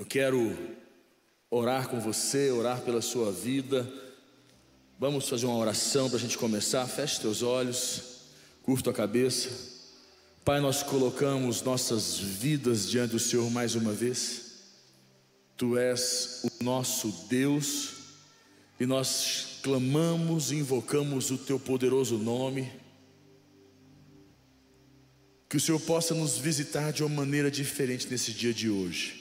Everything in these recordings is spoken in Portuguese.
Eu quero orar com você, orar pela sua vida. Vamos fazer uma oração para a gente começar. Feche teus olhos, curta a cabeça. Pai, nós colocamos nossas vidas diante do Senhor mais uma vez. Tu és o nosso Deus e nós clamamos e invocamos o Teu poderoso nome. Que o Senhor possa nos visitar de uma maneira diferente nesse dia de hoje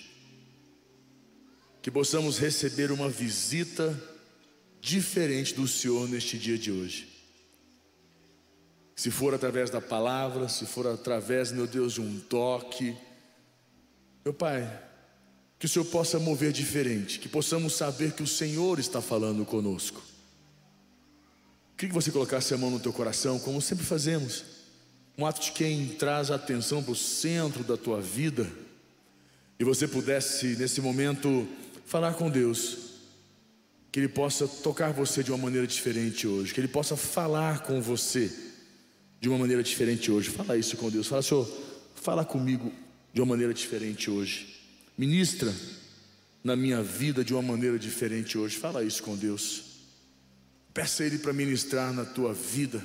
que possamos receber uma visita diferente do Senhor neste dia de hoje. Se for através da palavra, se for através, meu Deus, de um toque, meu Pai, que o Senhor possa mover diferente, que possamos saber que o Senhor está falando conosco. Queria que você colocasse a mão no teu coração, como sempre fazemos, um ato de quem traz a atenção para o centro da tua vida, e você pudesse, nesse momento, falar com Deus, que Ele possa tocar você de uma maneira diferente hoje, que Ele possa falar com você de uma maneira diferente hoje. Fala isso com Deus, fala, Senhor, fala comigo de uma maneira diferente hoje, ministra na minha vida de uma maneira diferente hoje. Fala isso com Deus, peça a Ele para ministrar na tua vida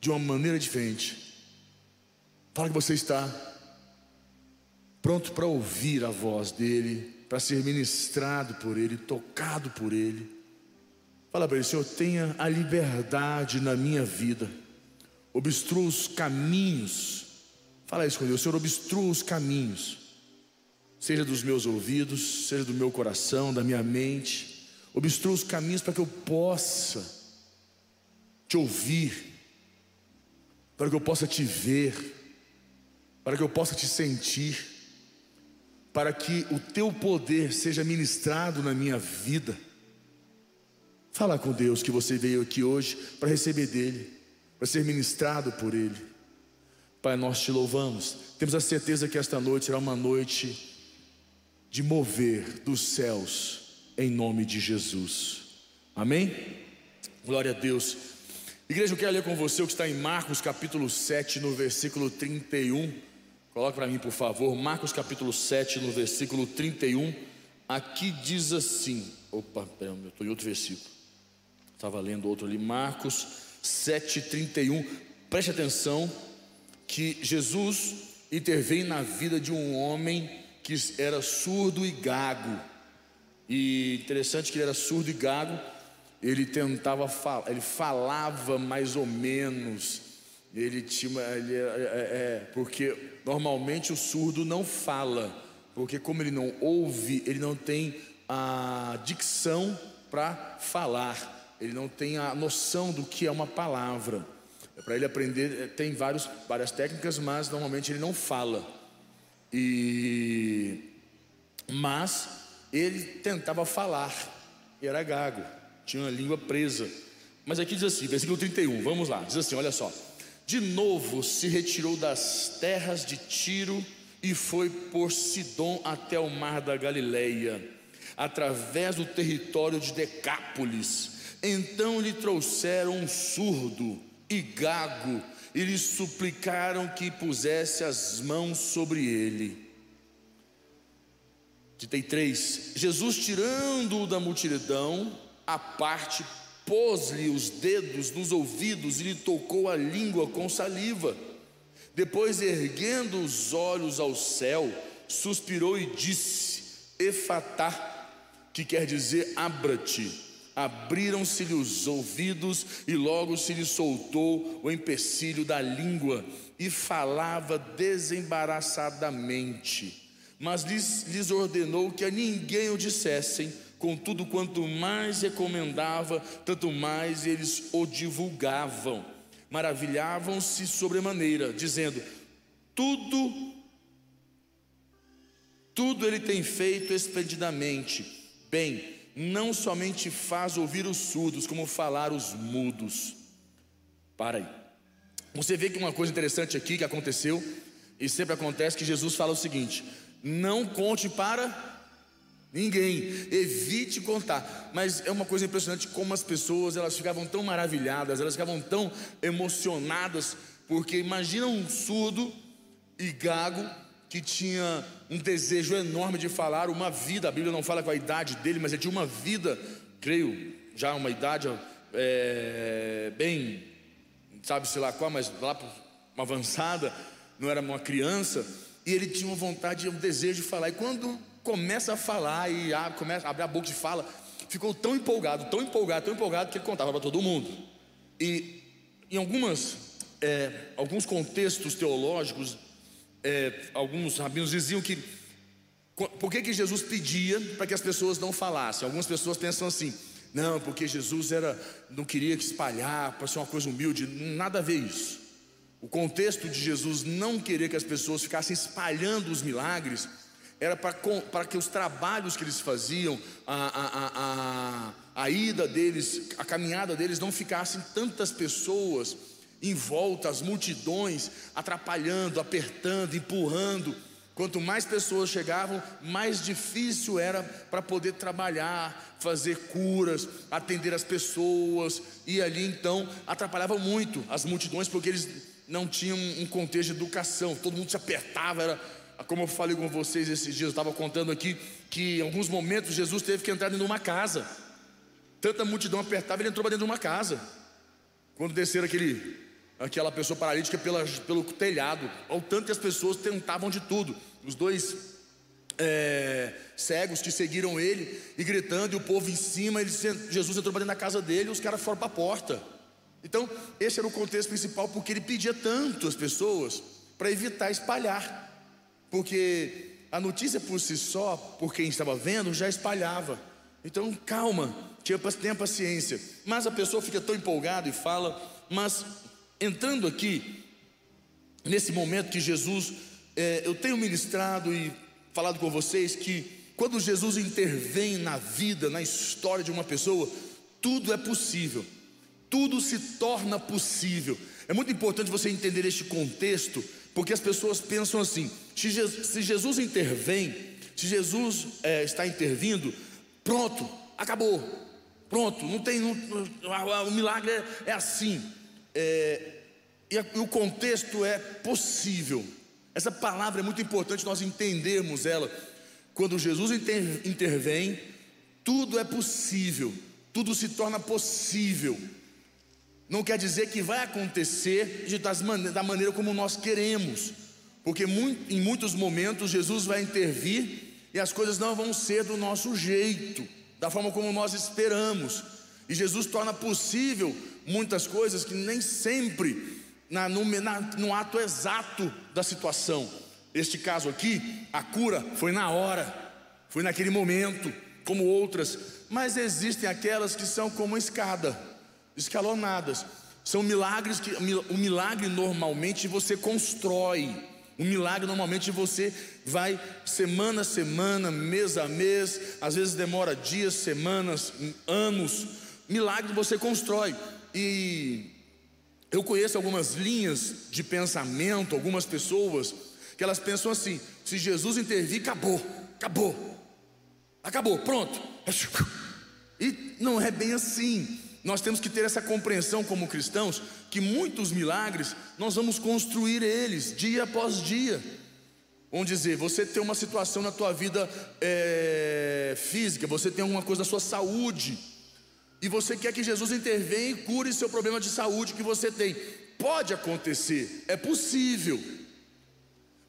de uma maneira diferente. Fala que você está pronto para ouvir a voz dEle para ser ministrado por Ele, tocado por Ele. Fala para Ele, Senhor, tenha a liberdade na minha vida, obstrua os caminhos. Fala isso com Deus, Senhor, obstrua os caminhos, seja dos meus ouvidos, seja do meu coração, da minha mente, obstrua os caminhos para que eu possa te ouvir, para que eu possa te ver, para que eu possa te sentir para que o teu poder seja ministrado na minha vida. Fala com Deus que você veio aqui hoje para receber dele, para ser ministrado por ele. Pai, nós te louvamos. Temos a certeza que esta noite será uma noite de mover dos céus em nome de Jesus. Amém? Glória a Deus. Igreja, eu quero ler com você o que está em Marcos capítulo 7, no versículo 31. Coloque para mim, por favor, Marcos capítulo 7, no versículo 31. Aqui diz assim: opa, eu estou em outro versículo. Estava lendo outro ali, Marcos 7, 31. Preste atenção que Jesus intervém na vida de um homem que era surdo e gago. E interessante que ele era surdo e gago, ele tentava falar, ele falava mais ou menos, ele tinha, ele, é, é, é, porque normalmente o surdo não fala, porque como ele não ouve, ele não tem a dicção para falar, ele não tem a noção do que é uma palavra. Para ele aprender, é, tem vários, várias técnicas, mas normalmente ele não fala. E mas ele tentava falar, era gago, tinha uma língua presa. Mas aqui diz assim, versículo 31, vamos lá, diz assim: olha só de novo se retirou das terras de Tiro e foi por Sidom até o mar da Galileia, através do território de Decápolis. Então lhe trouxeram um surdo e gago e lhe suplicaram que pusesse as mãos sobre ele. Ditei três. Jesus, tirando-o da multidão, a parte pôs-lhe os dedos nos ouvidos e lhe tocou a língua com saliva. Depois, erguendo os olhos ao céu, suspirou e disse: Efatá, que quer dizer abra-te. Abriram-se-lhe os ouvidos e logo se lhe soltou o empecilho da língua e falava desembaraçadamente. Mas lhes, lhes ordenou que a ninguém o dissessem Contudo, quanto mais recomendava, tanto mais eles o divulgavam. Maravilhavam-se sobremaneira, dizendo: tudo, tudo ele tem feito esplendidamente. Bem, não somente faz ouvir os surdos, como falar os mudos. Para aí. Você vê que uma coisa interessante aqui que aconteceu, e sempre acontece, que Jesus fala o seguinte: não conte para Ninguém, evite contar. Mas é uma coisa impressionante como as pessoas elas ficavam tão maravilhadas, elas ficavam tão emocionadas, porque imagina um surdo e gago que tinha um desejo enorme de falar, uma vida, a Bíblia não fala com a idade dele, mas é de uma vida, creio, já uma idade é, bem, sabe-se lá qual, mas lá uma avançada, não era uma criança, e ele tinha uma vontade, um desejo de falar, e quando começa a falar e abre, começa a abrir a boca e fala, ficou tão empolgado, tão empolgado, tão empolgado, que ele contava para todo mundo. E em algumas, é, alguns contextos teológicos, é, alguns rabinos diziam que por que, que Jesus pedia para que as pessoas não falassem? Algumas pessoas pensam assim, não, porque Jesus era, não queria que espalhar, para ser uma coisa humilde, nada a ver isso. O contexto de Jesus não querer que as pessoas ficassem espalhando os milagres, era para, que os trabalhos que eles faziam, a, a, a, a ida deles, a caminhada deles, não ficassem tantas pessoas em volta, as multidões atrapalhando, apertando, empurrando. Quanto mais pessoas chegavam, mais difícil era para poder trabalhar, fazer curas, atender as pessoas, e ali então atrapalhava muito as multidões, porque eles não tinham um contexto de educação, todo mundo se apertava, era como eu falei com vocês esses dias, eu estava contando aqui que em alguns momentos Jesus teve que entrar dentro de uma casa. Tanta multidão apertava, ele entrou para dentro de uma casa. Quando desceram aquele aquela pessoa paralítica pela, pelo telhado, ao tanto que as pessoas tentavam de tudo. Os dois é, cegos que seguiram ele e gritando, e o povo em cima, ele, Jesus entrou para dentro da casa dele e os caras foram para a porta. Então, esse era o contexto principal, porque ele pedia tanto às pessoas para evitar espalhar, porque a notícia por si só, por quem estava vendo, já espalhava. Então, calma, tenha paciência. Mas a pessoa fica tão empolgada e fala, mas entrando aqui, nesse momento que Jesus, é, eu tenho ministrado e falado com vocês que quando Jesus intervém na vida, na história de uma pessoa, tudo é possível, tudo se torna possível. É muito importante você entender este contexto, porque as pessoas pensam assim: se Jesus intervém, se Jesus é, está intervindo, pronto, acabou, pronto, não tem, não, o milagre é, é assim. É, e, a, e o contexto é possível. Essa palavra é muito importante nós entendermos ela. Quando Jesus inter, intervém, tudo é possível, tudo se torna possível. Não quer dizer que vai acontecer de, das, da maneira como nós queremos, porque em muitos momentos Jesus vai intervir e as coisas não vão ser do nosso jeito, da forma como nós esperamos. E Jesus torna possível muitas coisas que nem sempre na, no, na, no ato exato da situação. Este caso aqui, a cura foi na hora, foi naquele momento, como outras, mas existem aquelas que são como escada, escalonadas. São milagres que o milagre normalmente você constrói. O milagre normalmente você vai semana a semana, mês a mês, às vezes demora dias, semanas, anos. Milagre você constrói. E eu conheço algumas linhas de pensamento, algumas pessoas, que elas pensam assim: se Jesus intervir, acabou, acabou, acabou, pronto. E não é bem assim. Nós temos que ter essa compreensão como cristãos que muitos milagres nós vamos construir eles dia após dia. Vamos dizer, você tem uma situação na tua vida é, física, você tem alguma coisa na sua saúde, e você quer que Jesus intervenha e cure seu problema de saúde que você tem. Pode acontecer, é possível.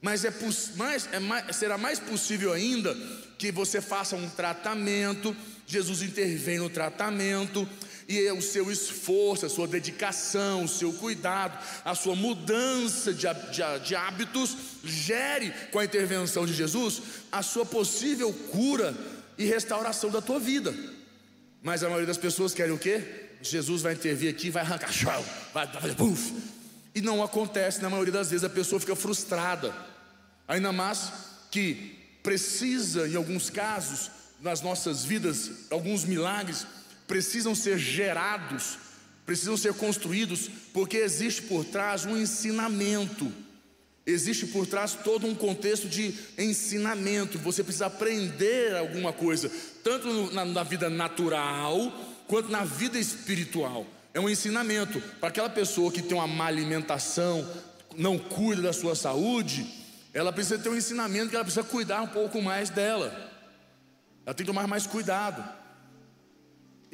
Mas, é, mais, é mais, será mais possível ainda que você faça um tratamento, Jesus intervém no tratamento, e é o seu esforço, a sua dedicação, o seu cuidado, a sua mudança de, de, de hábitos gere com a intervenção de Jesus a sua possível cura e restauração da tua vida. Mas a maioria das pessoas querem o quê? Jesus vai intervir aqui, vai arrancar, vai fazer puf. E não acontece, na maioria das vezes a pessoa fica frustrada. Ainda mais que precisa, em alguns casos, nas nossas vidas, alguns milagres precisam ser gerados, precisam ser construídos, porque existe por trás um ensinamento. Existe por trás todo um contexto de ensinamento. Você precisa aprender alguma coisa, tanto na, na vida natural quanto na vida espiritual. É um ensinamento para aquela pessoa que tem uma má alimentação, não cuida da sua saúde. ela precisa ter um ensinamento que ela precisa cuidar um pouco mais dela. Ela tem que tomar mais cuidado.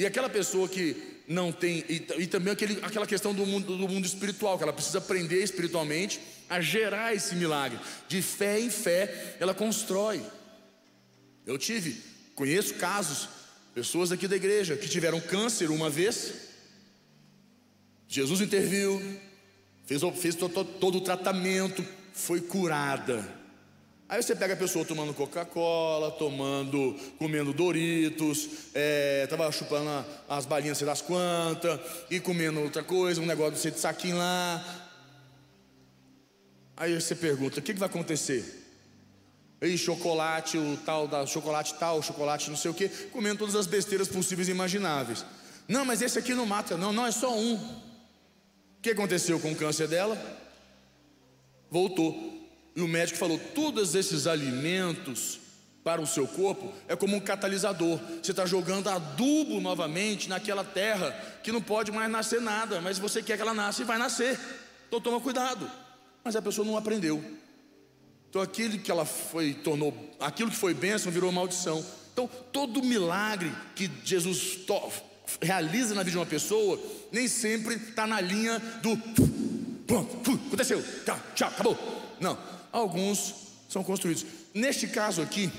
E aquela pessoa que não tem, e, e também aquele, aquela questão do mundo, do mundo espiritual, que ela precisa aprender espiritualmente a gerar esse milagre. De fé em fé, ela constrói. Eu tive, conheço casos, pessoas aqui da igreja que tiveram câncer uma vez, Jesus interviu, fez, fez todo, todo o tratamento, foi curada. Aí você pega a pessoa tomando Coca-Cola, tomando, comendo Doritos, é, chupando as balinhas sei das quantas, e comendo outra coisa, um negócio de saquinho lá. Aí você pergunta, o que, que vai acontecer? E chocolate, o tal da chocolate tal, chocolate não sei o que, comendo todas as besteiras possíveis e imagináveis. Não, mas esse aqui não mata, não, não, é só um. O que aconteceu com o câncer dela? Voltou. E o médico falou: todos esses alimentos para o seu corpo é como um catalisador. Você está jogando adubo novamente naquela terra que não pode mais nascer nada, mas você quer que ela nasça e vai nascer. Então toma cuidado. Mas a pessoa não aprendeu. Então aquilo que ela foi tornou, aquilo que foi bênção virou maldição. Então todo milagre que Jesus realiza na vida de uma pessoa nem sempre está na linha do pronto, aconteceu, tchau, tchau, acabou. Não, alguns são construídos. Neste caso aqui,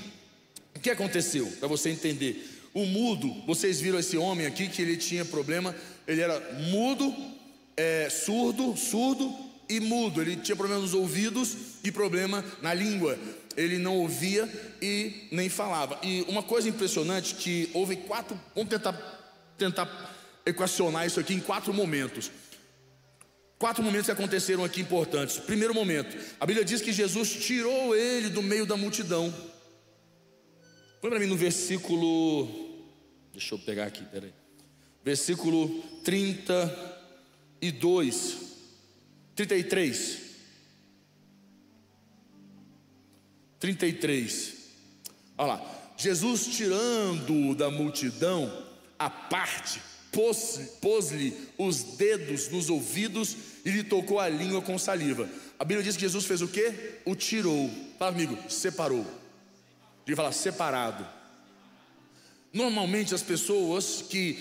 o que aconteceu? Para você entender. O mudo, vocês viram esse homem aqui que ele tinha problema, ele era mudo, é, surdo, surdo e mudo. Ele tinha problema nos ouvidos e problema na língua. Ele não ouvia e nem falava. E uma coisa impressionante que houve quatro, vamos tentar tentar equacionar isso aqui em quatro momentos. Quatro momentos que aconteceram aqui importantes. Primeiro momento, a Bíblia diz que Jesus tirou ele do meio da multidão. Põe para mim no versículo. Deixa eu pegar aqui, peraí. Versículo 32, 33. 33. Olha lá. Jesus tirando da multidão a parte pôs-lhe os dedos nos ouvidos e lhe tocou a língua com saliva. A Bíblia diz que Jesus fez o quê? O tirou. Fala amigo, separou. Ele fala separado. Normalmente as pessoas que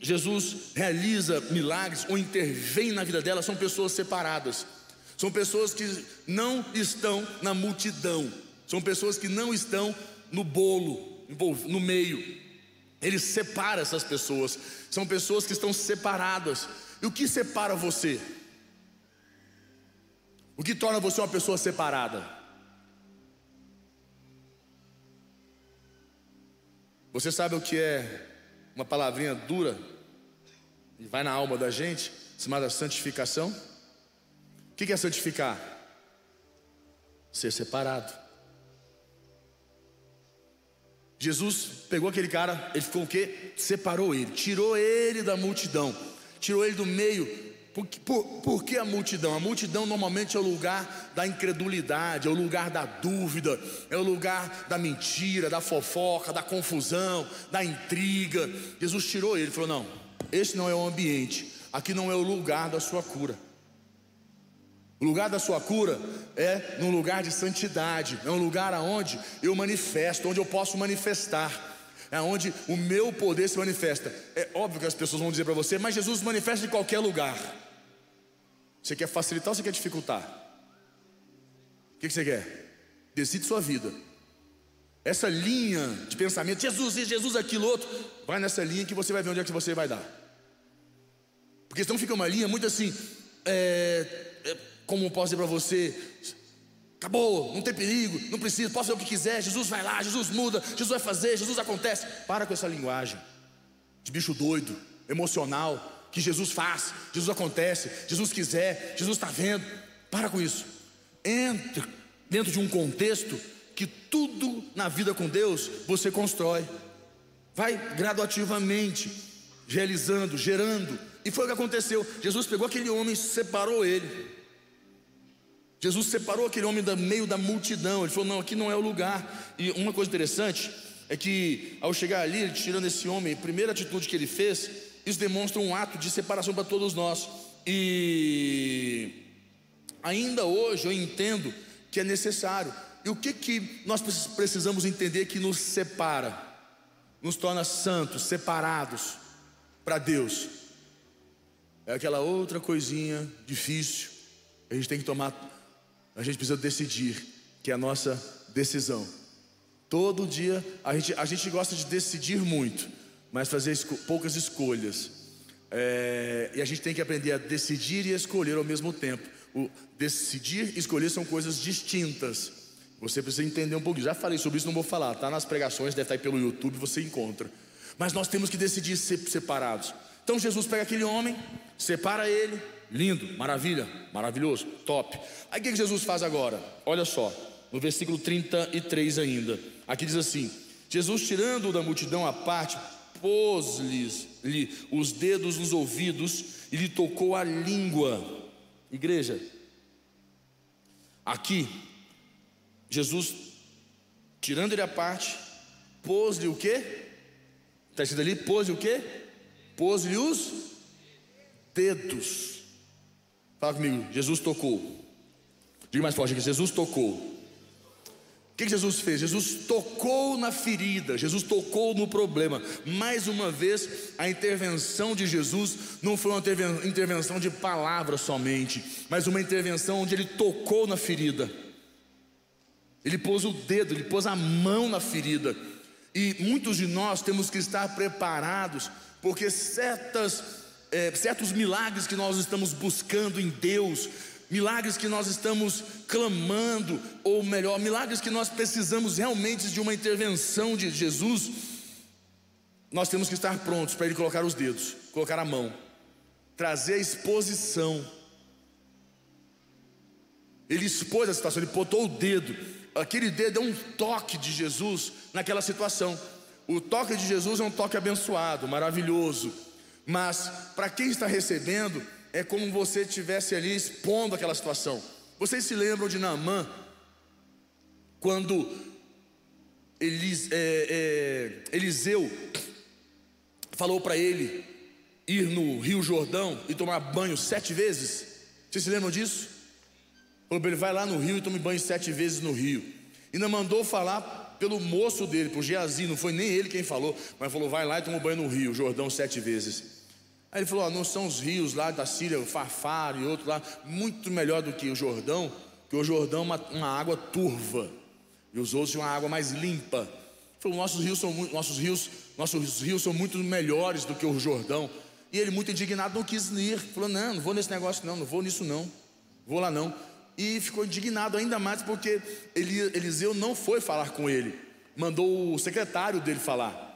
Jesus realiza milagres ou intervém na vida delas são pessoas separadas. São pessoas que não estão na multidão. São pessoas que não estão no bolo, no meio. Ele separa essas pessoas. São pessoas que estão separadas. E o que separa você? O que torna você uma pessoa separada? Você sabe o que é uma palavrinha dura e vai na alma da gente, chamada santificação? O que é santificar? Ser separado. Jesus pegou aquele cara, ele ficou o quê? Separou ele, tirou ele da multidão, tirou ele do meio. Por, por, por que a multidão? A multidão normalmente é o lugar da incredulidade, é o lugar da dúvida, é o lugar da mentira, da fofoca, da confusão, da intriga. Jesus tirou ele, falou: não, esse não é o ambiente, aqui não é o lugar da sua cura. O lugar da sua cura é num lugar de santidade, é um lugar aonde eu manifesto, onde eu posso manifestar, é onde o meu poder se manifesta. É óbvio que as pessoas vão dizer para você, mas Jesus manifesta em qualquer lugar. Você quer facilitar ou você quer dificultar? O que você quer? Decide sua vida. Essa linha de pensamento, Jesus isso, Jesus aquilo, outro, vai nessa linha que você vai ver onde é que você vai dar. Porque senão fica uma linha muito assim, é, como posso dizer para você, acabou, não tem perigo, não precisa, posso fazer o que quiser, Jesus vai lá, Jesus muda, Jesus vai fazer, Jesus acontece. Para com essa linguagem de bicho doido, emocional, que Jesus faz, Jesus acontece, Jesus quiser, Jesus está vendo. Para com isso. Entre dentro de um contexto que tudo na vida com Deus você constrói. Vai gradativamente realizando, gerando. E foi o que aconteceu. Jesus pegou aquele homem, separou ele Jesus separou aquele homem do meio da multidão. Ele falou: Não, aqui não é o lugar. E uma coisa interessante é que, ao chegar ali, tirando esse homem, a primeira atitude que ele fez, isso demonstra um ato de separação para todos nós. E ainda hoje eu entendo que é necessário. E o que, que nós precisamos entender que nos separa, nos torna santos, separados para Deus? É aquela outra coisinha difícil, a gente tem que tomar, a gente precisa decidir, que é a nossa decisão. Todo dia a gente, a gente gosta de decidir muito, mas fazer esco poucas escolhas. É, e a gente tem que aprender a decidir e escolher ao mesmo tempo. O decidir e escolher são coisas distintas. Você precisa entender um pouquinho. Já falei sobre isso, não vou falar. Tá nas pregações, deve estar aí pelo YouTube, você encontra. Mas nós temos que decidir ser separados. Então Jesus pega aquele homem, separa ele, lindo, maravilha, maravilhoso, top. Aí o que Jesus faz agora? Olha só, no versículo 33 ainda. Aqui diz assim: Jesus, tirando da multidão a parte, pôs-lhe os dedos nos ouvidos e lhe tocou a língua. Igreja, aqui Jesus, tirando ele a parte, pôs-lhe o quê? Está escrito ali, pôs-lhe o quê? Pôs-lhe os dedos. Fala comigo, Jesus tocou. Diga mais forte aqui, Jesus tocou. O que Jesus fez? Jesus tocou na ferida, Jesus tocou no problema. Mais uma vez, a intervenção de Jesus não foi uma intervenção de palavras somente, mas uma intervenção onde ele tocou na ferida. Ele pôs o dedo, ele pôs a mão na ferida. E muitos de nós temos que estar preparados, porque certas, é, certos milagres que nós estamos buscando em Deus, milagres que nós estamos clamando, ou melhor, milagres que nós precisamos realmente de uma intervenção de Jesus, nós temos que estar prontos para Ele colocar os dedos, colocar a mão, trazer a exposição. Ele expôs a situação, ele botou o dedo aquele dedo é um toque de Jesus naquela situação. O toque de Jesus é um toque abençoado, maravilhoso. Mas para quem está recebendo, é como você estivesse ali expondo aquela situação. Vocês se lembram de Naamã? Quando Elis, é, é, Eliseu falou para ele ir no Rio Jordão e tomar banho sete vezes? Vocês se lembram disso? Falou para ele: vai lá no rio e tome banho sete vezes no rio. E não mandou falar pelo moço dele, por Geazi, não foi nem ele quem falou, mas falou: vai lá e toma banho no rio, Jordão, sete vezes. Aí ele falou: não são os rios lá da Síria, o Farfar e outro lá, muito melhor do que o Jordão, que o Jordão é uma, uma água turva, e os outros uma água mais limpa. Falou: nossos rios, são, nossos, rios, nossos rios são muito melhores do que o Jordão. E ele, muito indignado, não quis ir. Falou: não, não vou nesse negócio, não, não vou nisso, não. Vou lá não e ficou indignado ainda mais porque Eliseu não foi falar com ele, mandou o secretário dele falar.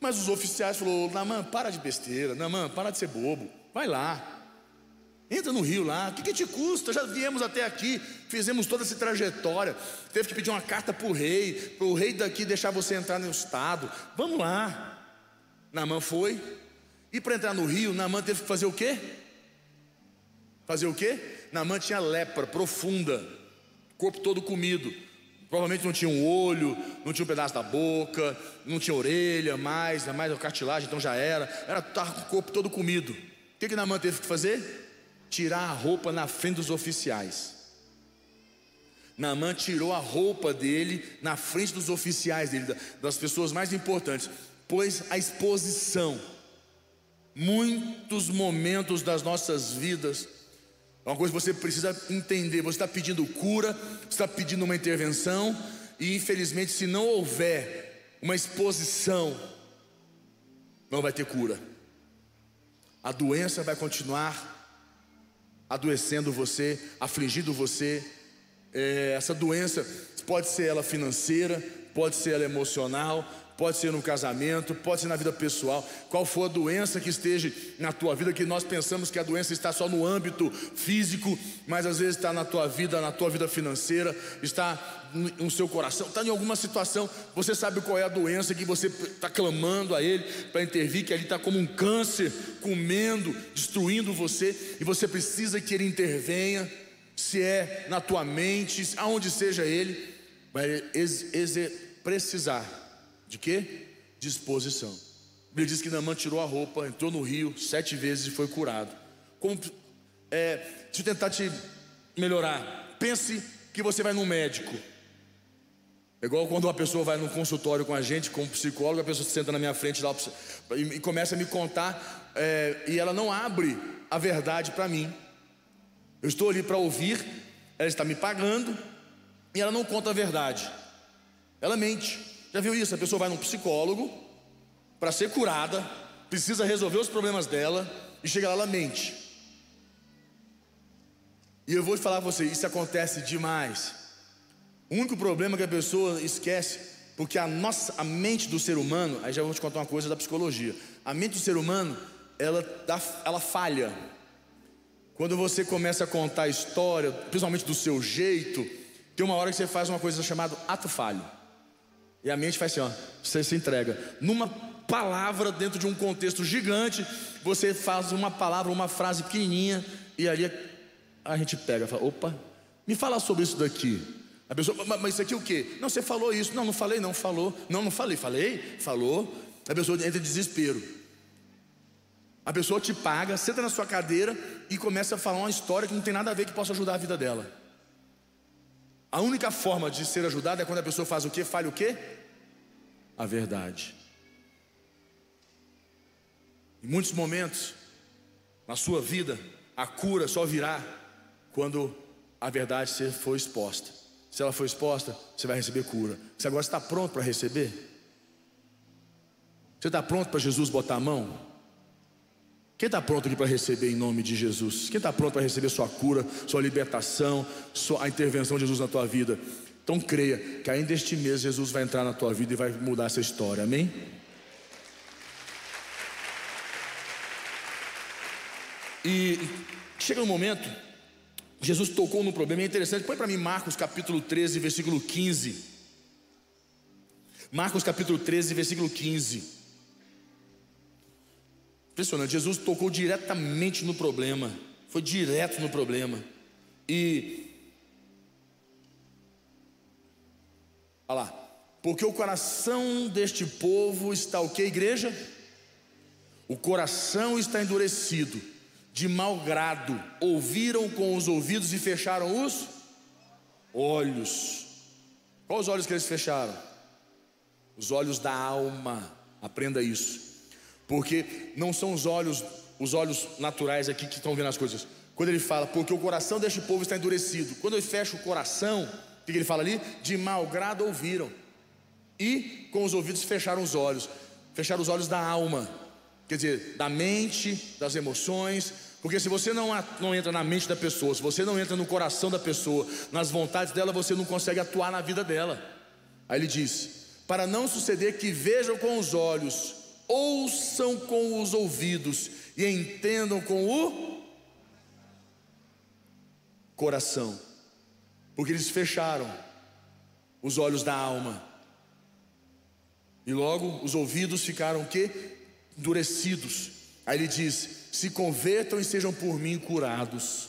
Mas os oficiais falaram: Namã, para de besteira, Namã, para de ser bobo, vai lá, entra no rio lá, o que, que te custa? Já viemos até aqui, fizemos toda essa trajetória, teve que pedir uma carta para o rei, para o rei daqui deixar você entrar no estado, vamos lá. Namã foi, e para entrar no rio, Namã teve que fazer o quê? Fazer o quê? Naamã tinha lepra profunda, corpo todo comido. Provavelmente não tinha um olho, não tinha um pedaço da boca, não tinha orelha mais, mais a cartilagem, então já era. Era tava com o corpo todo comido. O que que Naamã teve que fazer? Tirar a roupa na frente dos oficiais. Naamã tirou a roupa dele na frente dos oficiais dele, das pessoas mais importantes, pois a exposição. Muitos momentos das nossas vidas é uma coisa que você precisa entender: você está pedindo cura, você está pedindo uma intervenção, e infelizmente, se não houver uma exposição, não vai ter cura. A doença vai continuar adoecendo você, afligindo você. É, essa doença pode ser ela financeira, pode ser ela emocional, pode ser no casamento, pode ser na vida pessoal, qual for a doença que esteja na tua vida, que nós pensamos que a doença está só no âmbito físico, mas às vezes está na tua vida, na tua vida financeira, está no seu coração, está em alguma situação, você sabe qual é a doença que você está clamando a Ele para intervir, que ali está como um câncer, comendo, destruindo você, e você precisa que Ele intervenha, se é na tua mente, aonde seja Ele, vai precisar de quê? Disposição. Ele diz que Naamã tirou a roupa, entrou no rio sete vezes e foi curado. Como, é, deixa eu tentar te melhorar. Pense que você vai no médico. É igual quando uma pessoa vai no consultório com a gente, com um psicólogo, a pessoa senta na minha frente lá e começa a me contar, é, e ela não abre a verdade para mim. Eu estou ali para ouvir, ela está me pagando, e ela não conta a verdade. Ela mente. Já viu isso? A pessoa vai num psicólogo para ser curada, precisa resolver os problemas dela, e chega lá, ela mente. E eu vou te falar para você, isso acontece demais. O único problema que a pessoa esquece, porque a nossa, a mente do ser humano, aí já vou te contar uma coisa da psicologia. A mente do ser humano, ela, dá, ela falha. Quando você começa a contar a história, principalmente do seu jeito, tem uma hora que você faz uma coisa chamada ato falho. E a mente faz assim, ó, você se entrega. Numa palavra dentro de um contexto gigante, você faz uma palavra, uma frase pequenininha, e ali a gente pega, fala, opa, me fala sobre isso daqui. A pessoa, mas isso aqui o quê? Não, você falou isso. Não, não falei, não, falou. Não, não falei, falei, falou. A pessoa entra em desespero. A pessoa te paga, senta na sua cadeira e começa a falar uma história que não tem nada a ver que possa ajudar a vida dela. A única forma de ser ajudada é quando a pessoa faz o quê? Fale o quê? A verdade. Em muitos momentos, na sua vida, a cura só virá quando a verdade for exposta. Se ela for exposta, você vai receber cura. Você agora está pronto para receber? Você está pronto para Jesus botar a mão? Quem está pronto aqui para receber em nome de Jesus? Quem está pronto para receber sua cura, sua libertação, sua, a intervenção de Jesus na tua vida? Então creia que ainda este mês Jesus vai entrar na tua vida e vai mudar essa história, amém? E chega um momento Jesus tocou no problema, é interessante. Põe para mim Marcos capítulo 13, versículo 15. Marcos capítulo 13, versículo 15. Impressionante, Jesus tocou diretamente no problema, foi direto no problema. E olha lá, porque o coração deste povo está o que, igreja? O coração está endurecido de mau grado, ouviram com os ouvidos e fecharam os olhos. Quais os olhos que eles fecharam? Os olhos da alma. Aprenda isso. Porque não são os olhos, os olhos naturais aqui que estão vendo as coisas. Quando ele fala, porque o coração deste povo está endurecido. Quando ele fecha o coração, o que ele fala ali? De mau grado ouviram. E com os ouvidos fecharam os olhos. Fecharam os olhos da alma quer dizer, da mente, das emoções, porque se você não, não entra na mente da pessoa, se você não entra no coração da pessoa, nas vontades dela, você não consegue atuar na vida dela. Aí ele diz: para não suceder que vejam com os olhos, ouçam com os ouvidos e entendam com o coração, porque eles fecharam os olhos da alma. E logo os ouvidos ficaram o quê? endurecidos. Aí ele diz: se convertam e sejam por mim curados.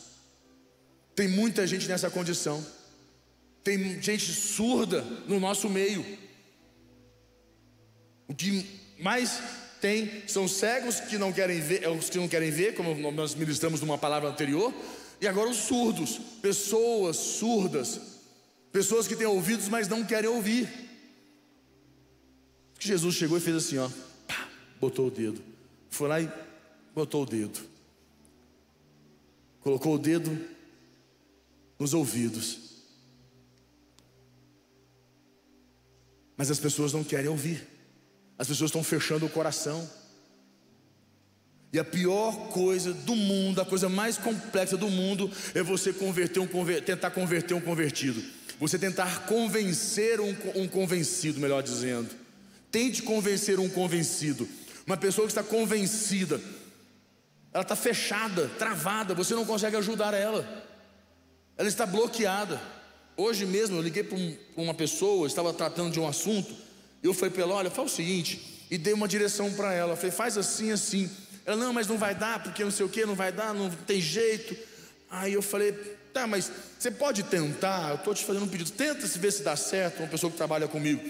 Tem muita gente nessa condição. Tem gente surda no nosso meio. O que mais tem são cegos que não querem ver, é os que não querem ver, como nós ministramos numa palavra anterior, e agora os surdos, pessoas surdas, pessoas que têm ouvidos, mas não querem ouvir. Jesus chegou e fez assim, ó botou o dedo. Foi lá e botou o dedo. Colocou o dedo nos ouvidos. Mas as pessoas não querem ouvir. As pessoas estão fechando o coração. E a pior coisa do mundo, a coisa mais complexa do mundo, é você converter um, tentar converter um convertido. Você tentar convencer um, um convencido, melhor dizendo. Tente convencer um convencido. Uma pessoa que está convencida, ela está fechada, travada, você não consegue ajudar ela, ela está bloqueada. Hoje mesmo eu liguei para um, uma pessoa, estava tratando de um assunto, eu falei para ela: olha, faz o seguinte, e dei uma direção para ela. Eu falei: faz assim, assim. Ela: não, mas não vai dar, porque não sei o que, não vai dar, não tem jeito. Aí eu falei: tá, mas você pode tentar, eu estou te fazendo um pedido, tenta se ver se dá certo, uma pessoa que trabalha comigo.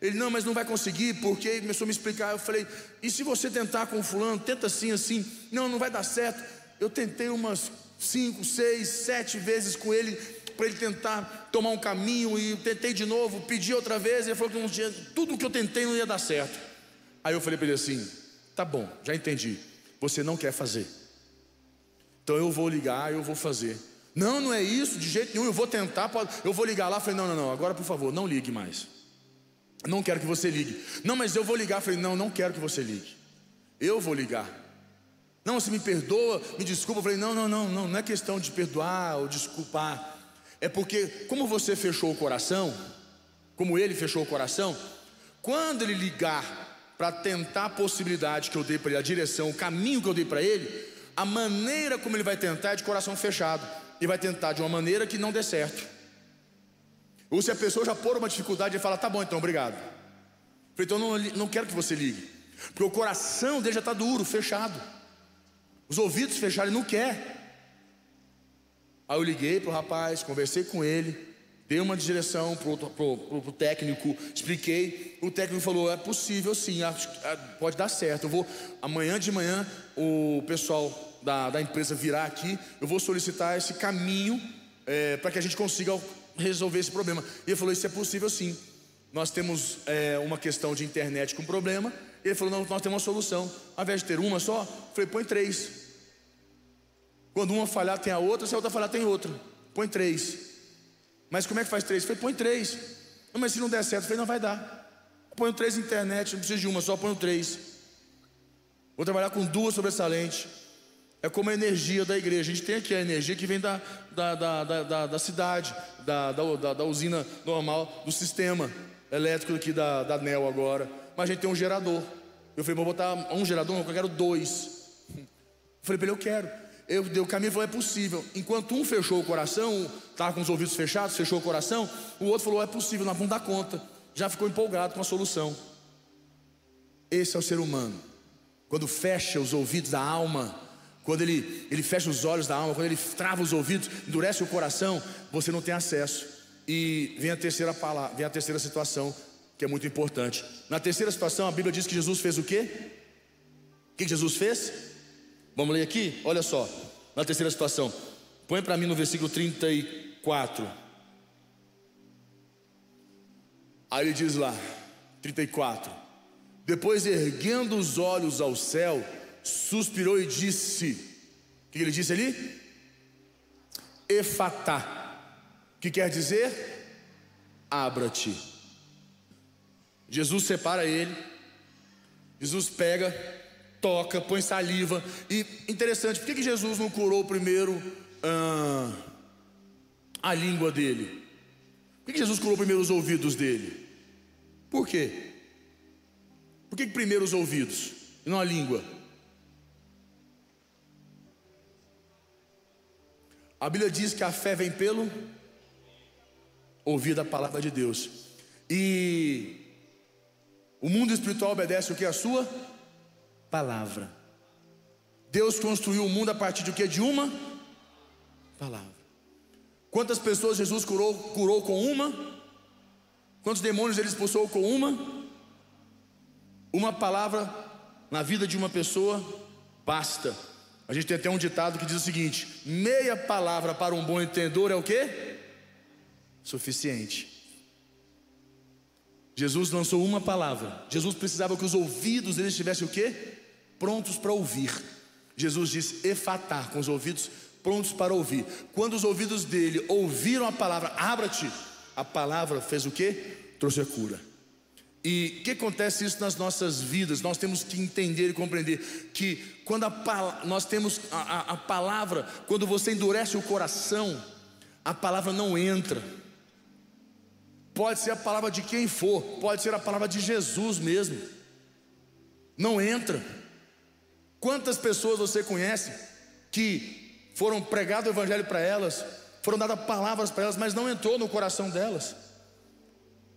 Ele, não, mas não vai conseguir, porque começou a me explicar. Eu falei, e se você tentar com fulano, tenta assim, assim, não, não vai dar certo. Eu tentei umas cinco, seis, sete vezes com ele, para ele tentar tomar um caminho e tentei de novo, pedi outra vez, e ele falou que dia, tudo que eu tentei não ia dar certo. Aí eu falei para ele assim: tá bom, já entendi, você não quer fazer. Então eu vou ligar, eu vou fazer. Não, não é isso, de jeito nenhum, eu vou tentar, eu vou ligar lá. Falei: não, não, não, agora por favor, não ligue mais. Não quero que você ligue. Não, mas eu vou ligar. Falei: não, não quero que você ligue. Eu vou ligar. Não, você me perdoa, me desculpa. Falei: não, não, não, não, não é questão de perdoar ou desculpar. É porque, como você fechou o coração, como ele fechou o coração, quando ele ligar para tentar a possibilidade que eu dei para ele, a direção, o caminho que eu dei para ele, a maneira como ele vai tentar é de coração fechado e vai tentar de uma maneira que não dê certo. Ou se a pessoa já pôr uma dificuldade e fala, tá bom então, obrigado. Então não, não quero que você ligue. Porque o coração dele já está duro, fechado. Os ouvidos fechados, ele não quer. Aí eu liguei para o rapaz, conversei com ele, dei uma direção para o técnico, expliquei. O técnico falou: é possível sim, pode dar certo. Eu vou, amanhã de manhã, o pessoal da, da empresa virá aqui, eu vou solicitar esse caminho é, para que a gente consiga resolver esse problema. E ele falou: Isso é possível sim. Nós temos é, uma questão de internet com problema. Ele falou: Não, nós temos uma solução. Ao invés de ter uma só, falei: Põe três. Quando uma falhar, tem a outra. Se a outra falhar, tem outra. Põe três. Mas como é que faz três? Falei: Põe três. Não, mas se não der certo, falei: Não vai dar. Põe três internet, não precisa de uma, só põe três. Vou trabalhar com duas sobressalentes. É como a energia da igreja. A gente tem aqui a energia que vem da, da, da, da, da cidade, da, da, da, usina normal, do sistema elétrico aqui da, da NEL agora. Mas a gente tem um gerador. Eu falei, vou botar um gerador, eu quero dois. Eu falei para ele, eu quero. Eu dei o caminho e falou, é possível. Enquanto um fechou o coração, estava com os ouvidos fechados, fechou o coração, o outro falou, é possível, nós vamos dar conta. Já ficou empolgado com a solução. Esse é o ser humano. Quando fecha os ouvidos da alma, quando ele, ele fecha os olhos da alma, quando ele trava os ouvidos, endurece o coração, você não tem acesso. E vem a terceira palavra, vem a terceira situação, que é muito importante. Na terceira situação, a Bíblia diz que Jesus fez o quê? O que Jesus fez? Vamos ler aqui? Olha só, na terceira situação. Põe para mim no versículo 34. Aí ele diz lá, 34. Depois erguendo os olhos ao céu, suspirou e disse: O que ele disse ali? Efatá, que quer dizer abra-te. Jesus separa ele, Jesus pega, toca, põe saliva. E interessante, por que, que Jesus não curou primeiro ah, a língua dele? Por que, que Jesus curou primeiro os ouvidos dele? Por quê? Por que, que primeiro os ouvidos e não a língua? A Bíblia diz que a fé vem pelo ouvir da palavra de Deus. E o mundo espiritual obedece o que? A sua palavra. Deus construiu o mundo a partir de que? De uma palavra. Quantas pessoas Jesus curou, curou com uma? Quantos demônios ele expulsou com uma? Uma palavra na vida de uma pessoa basta. A gente tem até um ditado que diz o seguinte: meia palavra para um bom entendedor é o que? Suficiente. Jesus lançou uma palavra. Jesus precisava que os ouvidos dele estivessem o quê? Prontos para ouvir. Jesus disse efatar, com os ouvidos prontos para ouvir. Quando os ouvidos dele ouviram a palavra, abra-te, a palavra fez o quê? Trouxe a cura. E o que acontece isso nas nossas vidas? Nós temos que entender e compreender que quando a, nós temos a, a, a palavra, quando você endurece o coração, a palavra não entra. Pode ser a palavra de quem for, pode ser a palavra de Jesus mesmo. Não entra. Quantas pessoas você conhece que foram pregado o evangelho para elas, foram dadas palavras para elas, mas não entrou no coração delas?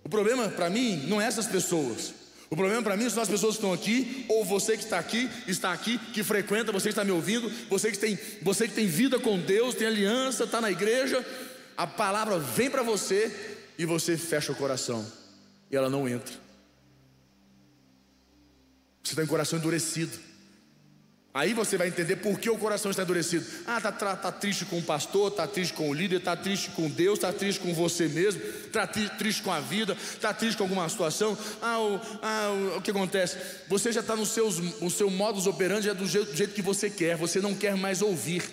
O problema para mim não é essas pessoas. O problema para mim são as pessoas que estão aqui, ou você que está aqui, está aqui, que frequenta, você que está me ouvindo, você que tem, você que tem vida com Deus, tem aliança, está na igreja, a palavra vem para você e você fecha o coração e ela não entra. Você está em coração endurecido. Aí você vai entender por que o coração está endurecido. Ah, está tá, tá triste com o pastor, está triste com o líder, está triste com Deus, está triste com você mesmo, está triste com a vida, está triste com alguma situação. Ah, o, ah, o, o que acontece? Você já está no, seus, no seu modus operandi é do jeito, do jeito que você quer, você não quer mais ouvir.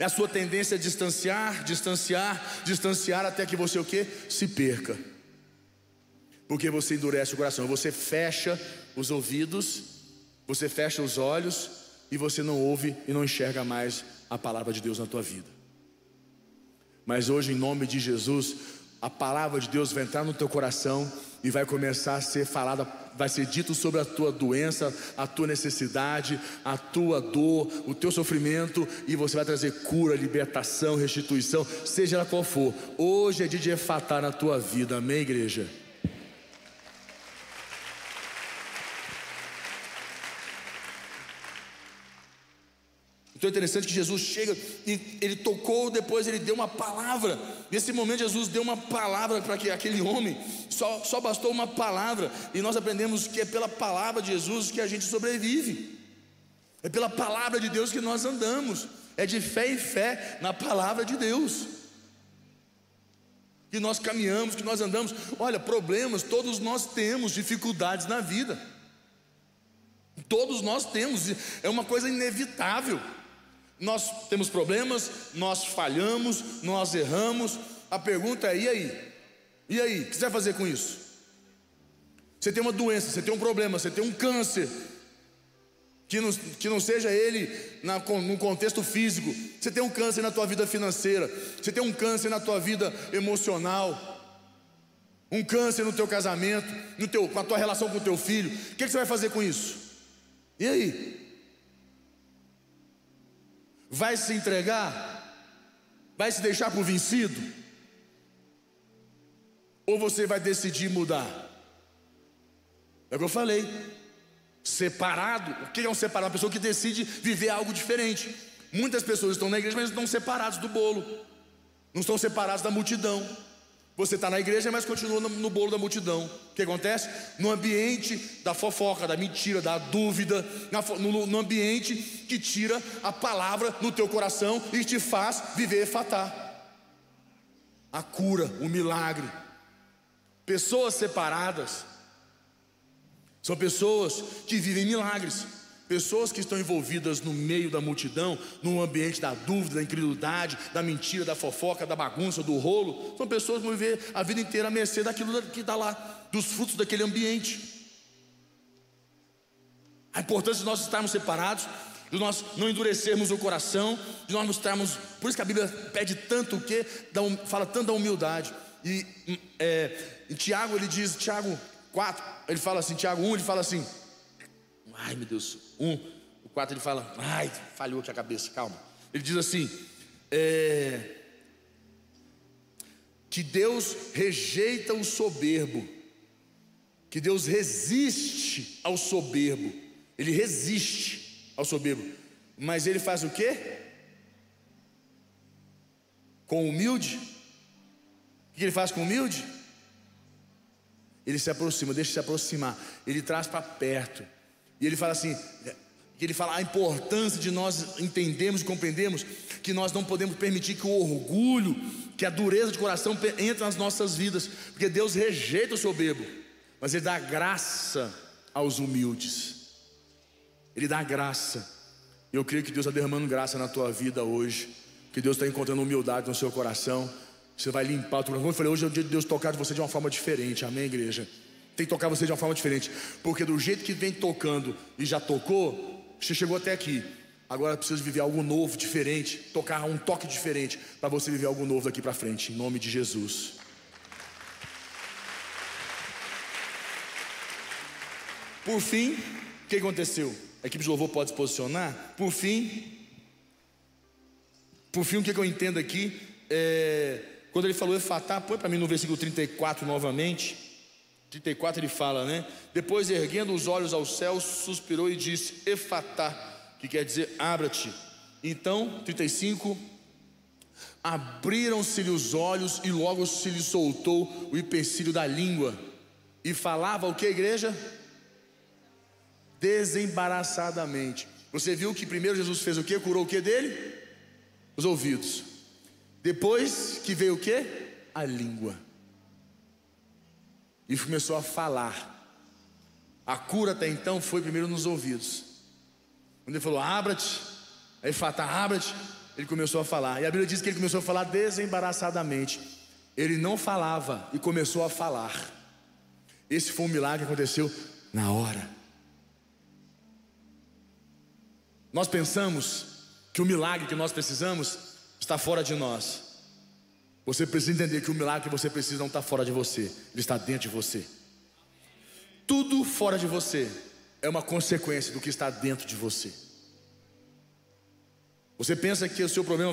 É a sua tendência a distanciar, distanciar, distanciar até que você o quê? Se perca. Porque você endurece o coração, você fecha os ouvidos você fecha os olhos e você não ouve e não enxerga mais a palavra de Deus na tua vida. Mas hoje, em nome de Jesus, a palavra de Deus vai entrar no teu coração e vai começar a ser falada, vai ser dito sobre a tua doença, a tua necessidade, a tua dor, o teu sofrimento, e você vai trazer cura, libertação, restituição, seja ela qual for. Hoje é dia de efatar na tua vida, amém, igreja? Então é interessante que Jesus chega e ele tocou, depois ele deu uma palavra. Nesse momento, Jesus deu uma palavra para aquele homem, só, só bastou uma palavra, e nós aprendemos que é pela palavra de Jesus que a gente sobrevive, é pela palavra de Deus que nós andamos, é de fé em fé na palavra de Deus. Que nós caminhamos, que nós andamos. Olha, problemas, todos nós temos dificuldades na vida. Todos nós temos, é uma coisa inevitável. Nós temos problemas, nós falhamos, nós erramos. A pergunta é: e aí? E aí? O que você vai fazer com isso? Você tem uma doença, você tem um problema, você tem um câncer, que não, que não seja ele na, no contexto físico. Você tem um câncer na tua vida financeira, você tem um câncer na tua vida emocional, um câncer no teu casamento, no teu, com a tua relação com o teu filho. O que, que você vai fazer com isso? E aí? Vai se entregar? Vai se deixar por vencido? Ou você vai decidir mudar? É o que eu falei. Separado, o que é um separado? Uma pessoa que decide viver algo diferente. Muitas pessoas estão na igreja, mas estão separados do bolo, não estão separados da multidão. Você está na igreja, mas continua no, bolo da multidão. O que acontece? No ambiente da fofoca, da mentira, da dúvida, no, ambiente que tira a palavra no teu coração e te faz viver fatar. A cura, o milagre. Pessoas separadas são pessoas que vivem milagres. Pessoas que estão envolvidas no meio da multidão, no ambiente da dúvida, da incredulidade, da mentira, da fofoca, da bagunça, do rolo, são pessoas que vão viver a vida inteira a mercê daquilo que está lá, dos frutos daquele ambiente. A importância de nós estarmos separados, de nós não endurecermos o coração, de nós mostrarmos. Por isso que a Bíblia pede tanto o quê? Fala tanto da humildade. E é, em Tiago ele diz, Tiago 4, ele fala assim, Tiago 1, ele fala assim. Ai meu Deus, um, o quatro ele fala, ai, falhou aqui a cabeça, calma. Ele diz assim: é, que Deus rejeita o soberbo, que Deus resiste ao soberbo, Ele resiste ao soberbo, mas Ele faz o quê? Com humilde? O que Ele faz com humilde? Ele se aproxima, deixa se aproximar, Ele traz para perto. E ele fala assim: ele fala a importância de nós entendermos e compreendermos que nós não podemos permitir que o orgulho, que a dureza de coração entre nas nossas vidas, porque Deus rejeita o soberbo, mas Ele dá graça aos humildes. Ele dá graça. Eu creio que Deus está derramando graça na tua vida hoje, que Deus está encontrando humildade no seu coração. Você vai limpar o teu coração. Eu falei, hoje é o dia de Deus tocar de você de uma forma diferente, amém, igreja? Tem que tocar você de uma forma diferente. Porque do jeito que vem tocando e já tocou, você chegou até aqui. Agora precisa viver algo novo, diferente, tocar um toque diferente para você viver algo novo daqui para frente, em nome de Jesus. Por fim, o que aconteceu? A equipe de louvor pode se posicionar. Por fim, por fim, o que eu entendo aqui é quando ele falou Efatá, põe para mim no versículo 34 novamente. 34 ele fala, né? Depois, erguendo os olhos aos céus, suspirou e disse: Efatá, que quer dizer abra-te. Então, 35, abriram-se-lhe os olhos e logo se lhe soltou o empecilho da língua. E falava o que, igreja? Desembaraçadamente. Você viu que primeiro Jesus fez o que? Curou o que dele? Os ouvidos. Depois que veio o que? A língua. E começou a falar. A cura até então foi primeiro nos ouvidos. Quando ele falou, abra-te, aí fata, abra-te, ele começou a falar. E a Bíblia diz que ele começou a falar desembaraçadamente. Ele não falava e começou a falar. Esse foi um milagre que aconteceu na hora. Nós pensamos que o milagre que nós precisamos está fora de nós. Você precisa entender que o milagre que você precisa não está fora de você, ele está dentro de você. Tudo fora de você é uma consequência do que está dentro de você. Você pensa que o seu problema,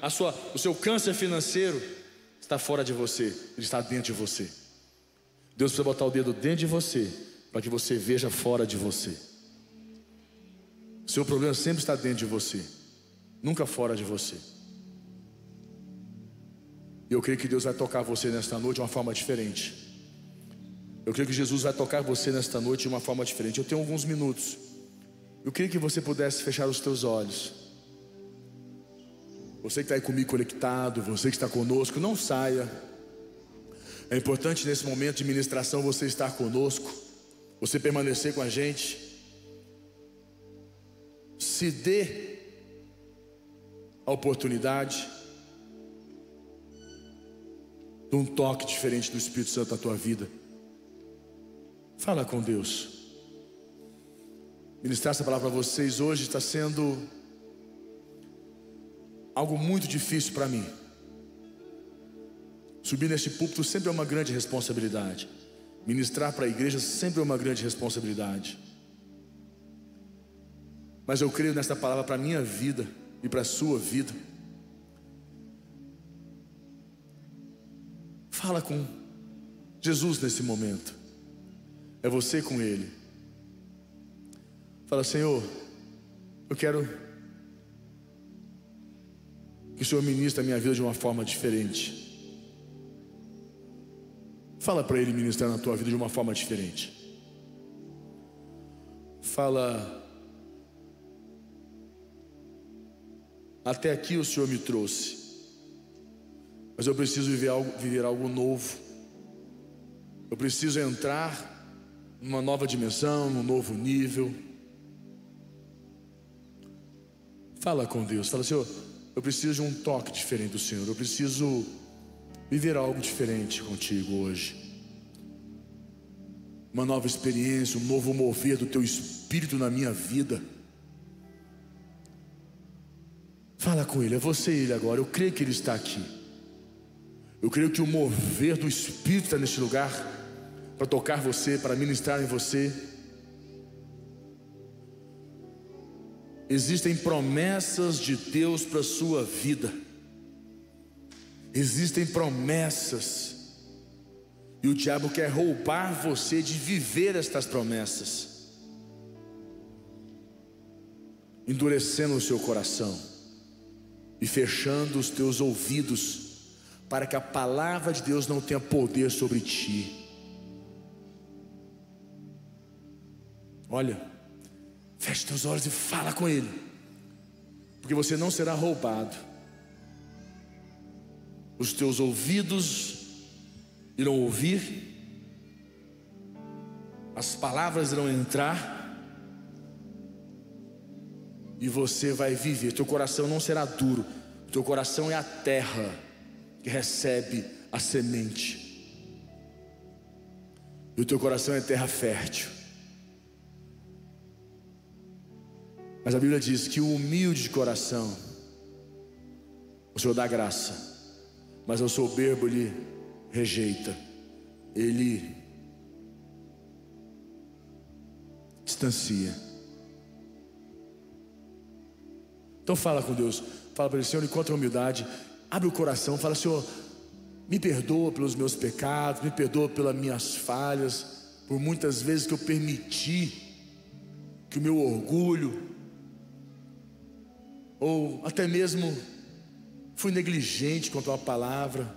a sua, o seu câncer financeiro está fora de você, ele está dentro de você. Deus precisa botar o dedo dentro de você para que você veja fora de você. Seu problema sempre está dentro de você, nunca fora de você. E eu creio que Deus vai tocar você nesta noite de uma forma diferente. Eu creio que Jesus vai tocar você nesta noite de uma forma diferente. Eu tenho alguns minutos. Eu queria que você pudesse fechar os teus olhos. Você que está aí comigo conectado, você que está conosco, não saia. É importante nesse momento de ministração você estar conosco, você permanecer com a gente. Se dê a oportunidade de um toque diferente do Espírito Santo na tua vida. Fala com Deus. Ministrar essa palavra para vocês hoje está sendo algo muito difícil para mim. Subir neste púlpito sempre é uma grande responsabilidade. Ministrar para a igreja sempre é uma grande responsabilidade. Mas eu creio nesta palavra para a minha vida e para a sua vida. Fala com Jesus nesse momento. É você com Ele. Fala, Senhor, eu quero que o Senhor ministre a minha vida de uma forma diferente. Fala para Ele ministrar na tua vida de uma forma diferente. Fala, até aqui o Senhor me trouxe. Mas eu preciso viver algo, viver algo novo. Eu preciso entrar numa nova dimensão, num novo nível. Fala com Deus, fala, Senhor, eu preciso de um toque diferente do Senhor. Eu preciso viver algo diferente contigo hoje. Uma nova experiência, um novo mover do teu espírito na minha vida. Fala com Ele, é você e Ele agora. Eu creio que Ele está aqui. Eu creio que o mover do Espírito está neste lugar para tocar você, para ministrar em você. Existem promessas de Deus para a sua vida. Existem promessas. E o diabo quer roubar você de viver estas promessas. Endurecendo o seu coração e fechando os teus ouvidos para que a palavra de Deus não tenha poder sobre ti. Olha, feche teus olhos e fala com Ele, porque você não será roubado. Os teus ouvidos irão ouvir, as palavras irão entrar, e você vai viver. Teu coração não será duro, teu coração é a terra que recebe a semente. E o teu coração é terra fértil. Mas a Bíblia diz que o humilde de coração, o Senhor dá graça, mas o soberbo ele rejeita, ele distancia. Então fala com Deus, fala para ele, Senhor, encontra humildade, Abre o coração, fala, Senhor, me perdoa pelos meus pecados, me perdoa pelas minhas falhas, por muitas vezes que eu permiti que o meu orgulho, ou até mesmo fui negligente quanto à palavra,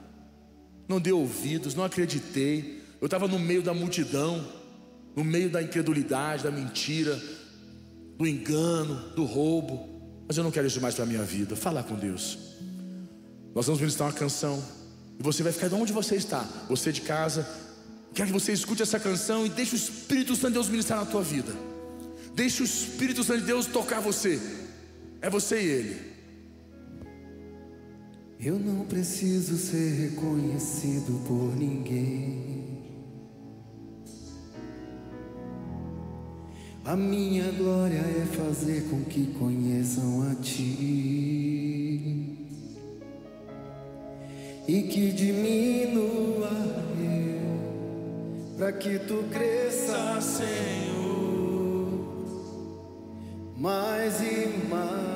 não dei ouvidos, não acreditei, eu estava no meio da multidão, no meio da incredulidade, da mentira, do engano, do roubo. Mas eu não quero isso mais para a minha vida. Fala com Deus. Nós vamos ministrar uma canção. E você vai ficar de onde você está. Você de casa. Quero que você escute essa canção e deixe o Espírito Santo de Deus ministrar na tua vida. Deixe o Espírito Santo de Deus tocar você. É você e Ele. Eu não preciso ser reconhecido por ninguém. A minha glória é fazer com que conheçam a Ti e que diminua eu, para que Tu cresça, Senhor, mais e mais.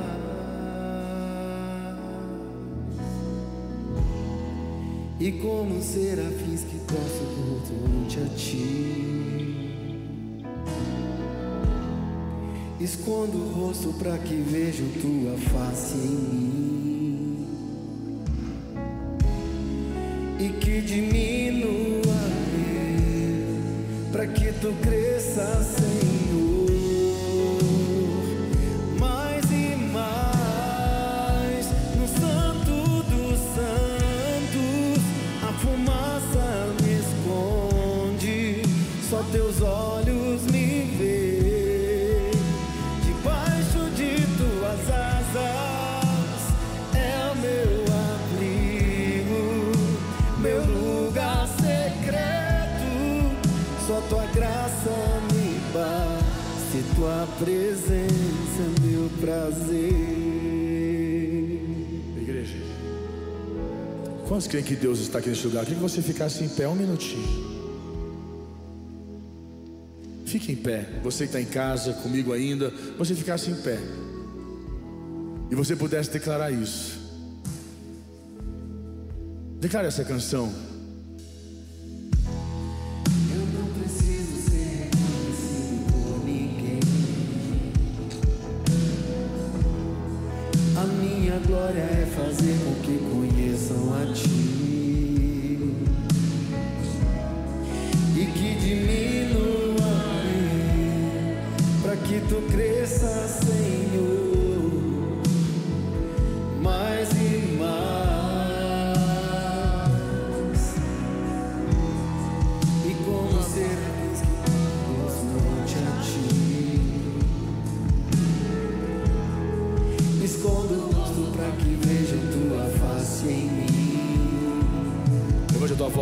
E como serafins que posso culto a Ti. Escondo o rosto para que vejam tua face em mim que diminua para que tu cresça, Senhor, presença é meu prazer. Igreja. Quantos creem que Deus está aqui nesse lugar? Eu queria que você ficasse em pé um minutinho. Fique em pé. Você que está em casa comigo ainda, você ficasse em pé. E você pudesse declarar isso. Declare essa canção. Glória é fazer com que conheçam a Ti. E que diminua para que Tu cresça, Senhor,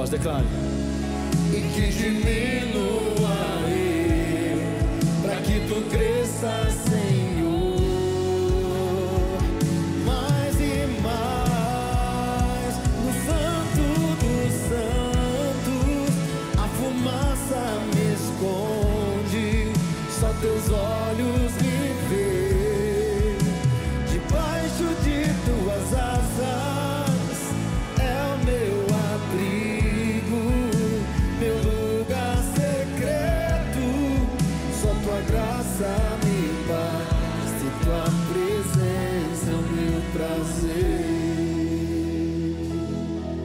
voz, declare. E que diminua eu Pra que tu cresça, Senhor Mais e mais No santo dos santos A fumaça me esconde Só teus olhos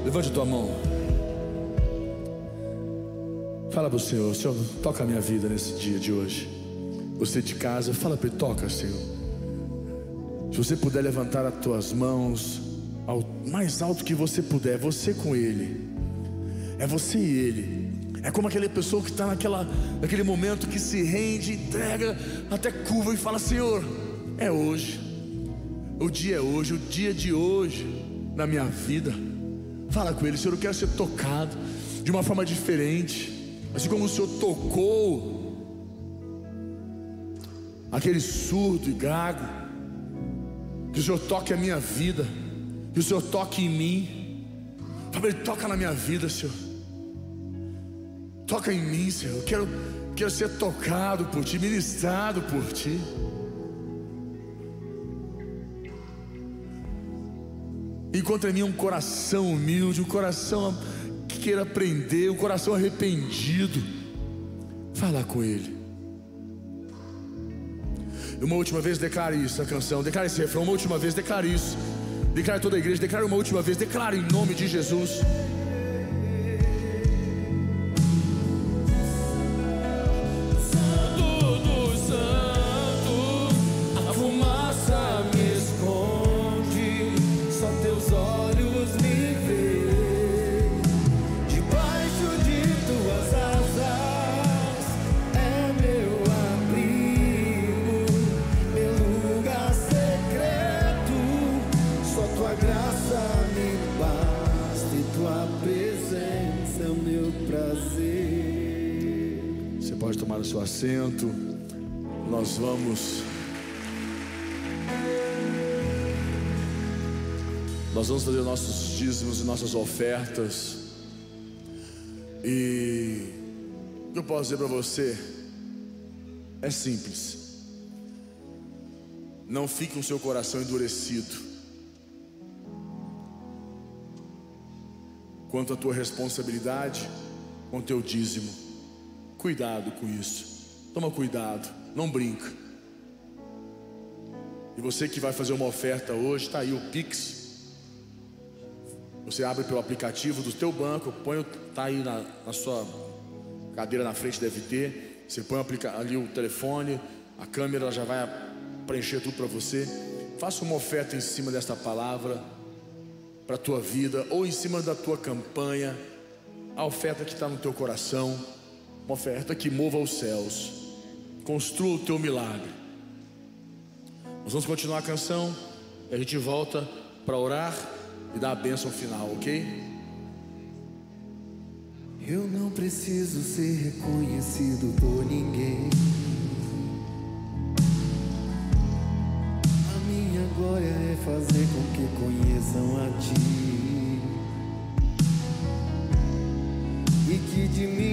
Levante a tua mão. Fala para o Senhor, Senhor, toca a minha vida nesse dia de hoje. Você de casa, fala para ele, toca, Senhor. Se você puder levantar as tuas mãos ao mais alto que você puder, você com ele. É você e ele. É como aquela pessoa que está naquele momento que se rende, entrega até curva e fala: Senhor, é hoje. O dia é hoje, o dia de hoje na minha vida. Fala com ele, Senhor, eu quero ser tocado de uma forma diferente. Assim como o Senhor tocou aquele surdo e gago, que o Senhor toque a minha vida, que o Senhor toque em mim. Fala, ele toca na minha vida, Senhor. Toca em mim, Senhor. Eu quero, quero ser tocado por Ti, ministrado por Ti. Encontra em mim um coração humilde, um coração que queira aprender, um coração arrependido. Fala com Ele. Uma última vez declare isso, a canção. Declare esse refrão. Uma última vez, declare isso. Declare toda a igreja. Declare uma última vez. Declare em nome de Jesus. Assento. Nós vamos. Nós vamos fazer nossos dízimos e nossas ofertas. E eu posso dizer para você é simples. Não fique com seu coração endurecido. Quanto à tua responsabilidade com teu dízimo. Cuidado com isso. Toma cuidado, não brinca. E você que vai fazer uma oferta hoje, está aí o Pix. Você abre pelo aplicativo do teu banco, põe, tá aí na, na sua cadeira na frente deve ter. Você põe ali o telefone, a câmera já vai preencher tudo para você. Faça uma oferta em cima desta palavra para a tua vida ou em cima da tua campanha. A oferta que está no teu coração, uma oferta que mova os céus, construa o teu milagre. Nós vamos continuar a canção e a gente volta para orar e dar a bênção final, ok? Eu não preciso ser reconhecido por ninguém. A minha glória é fazer com que conheçam a ti e que diminua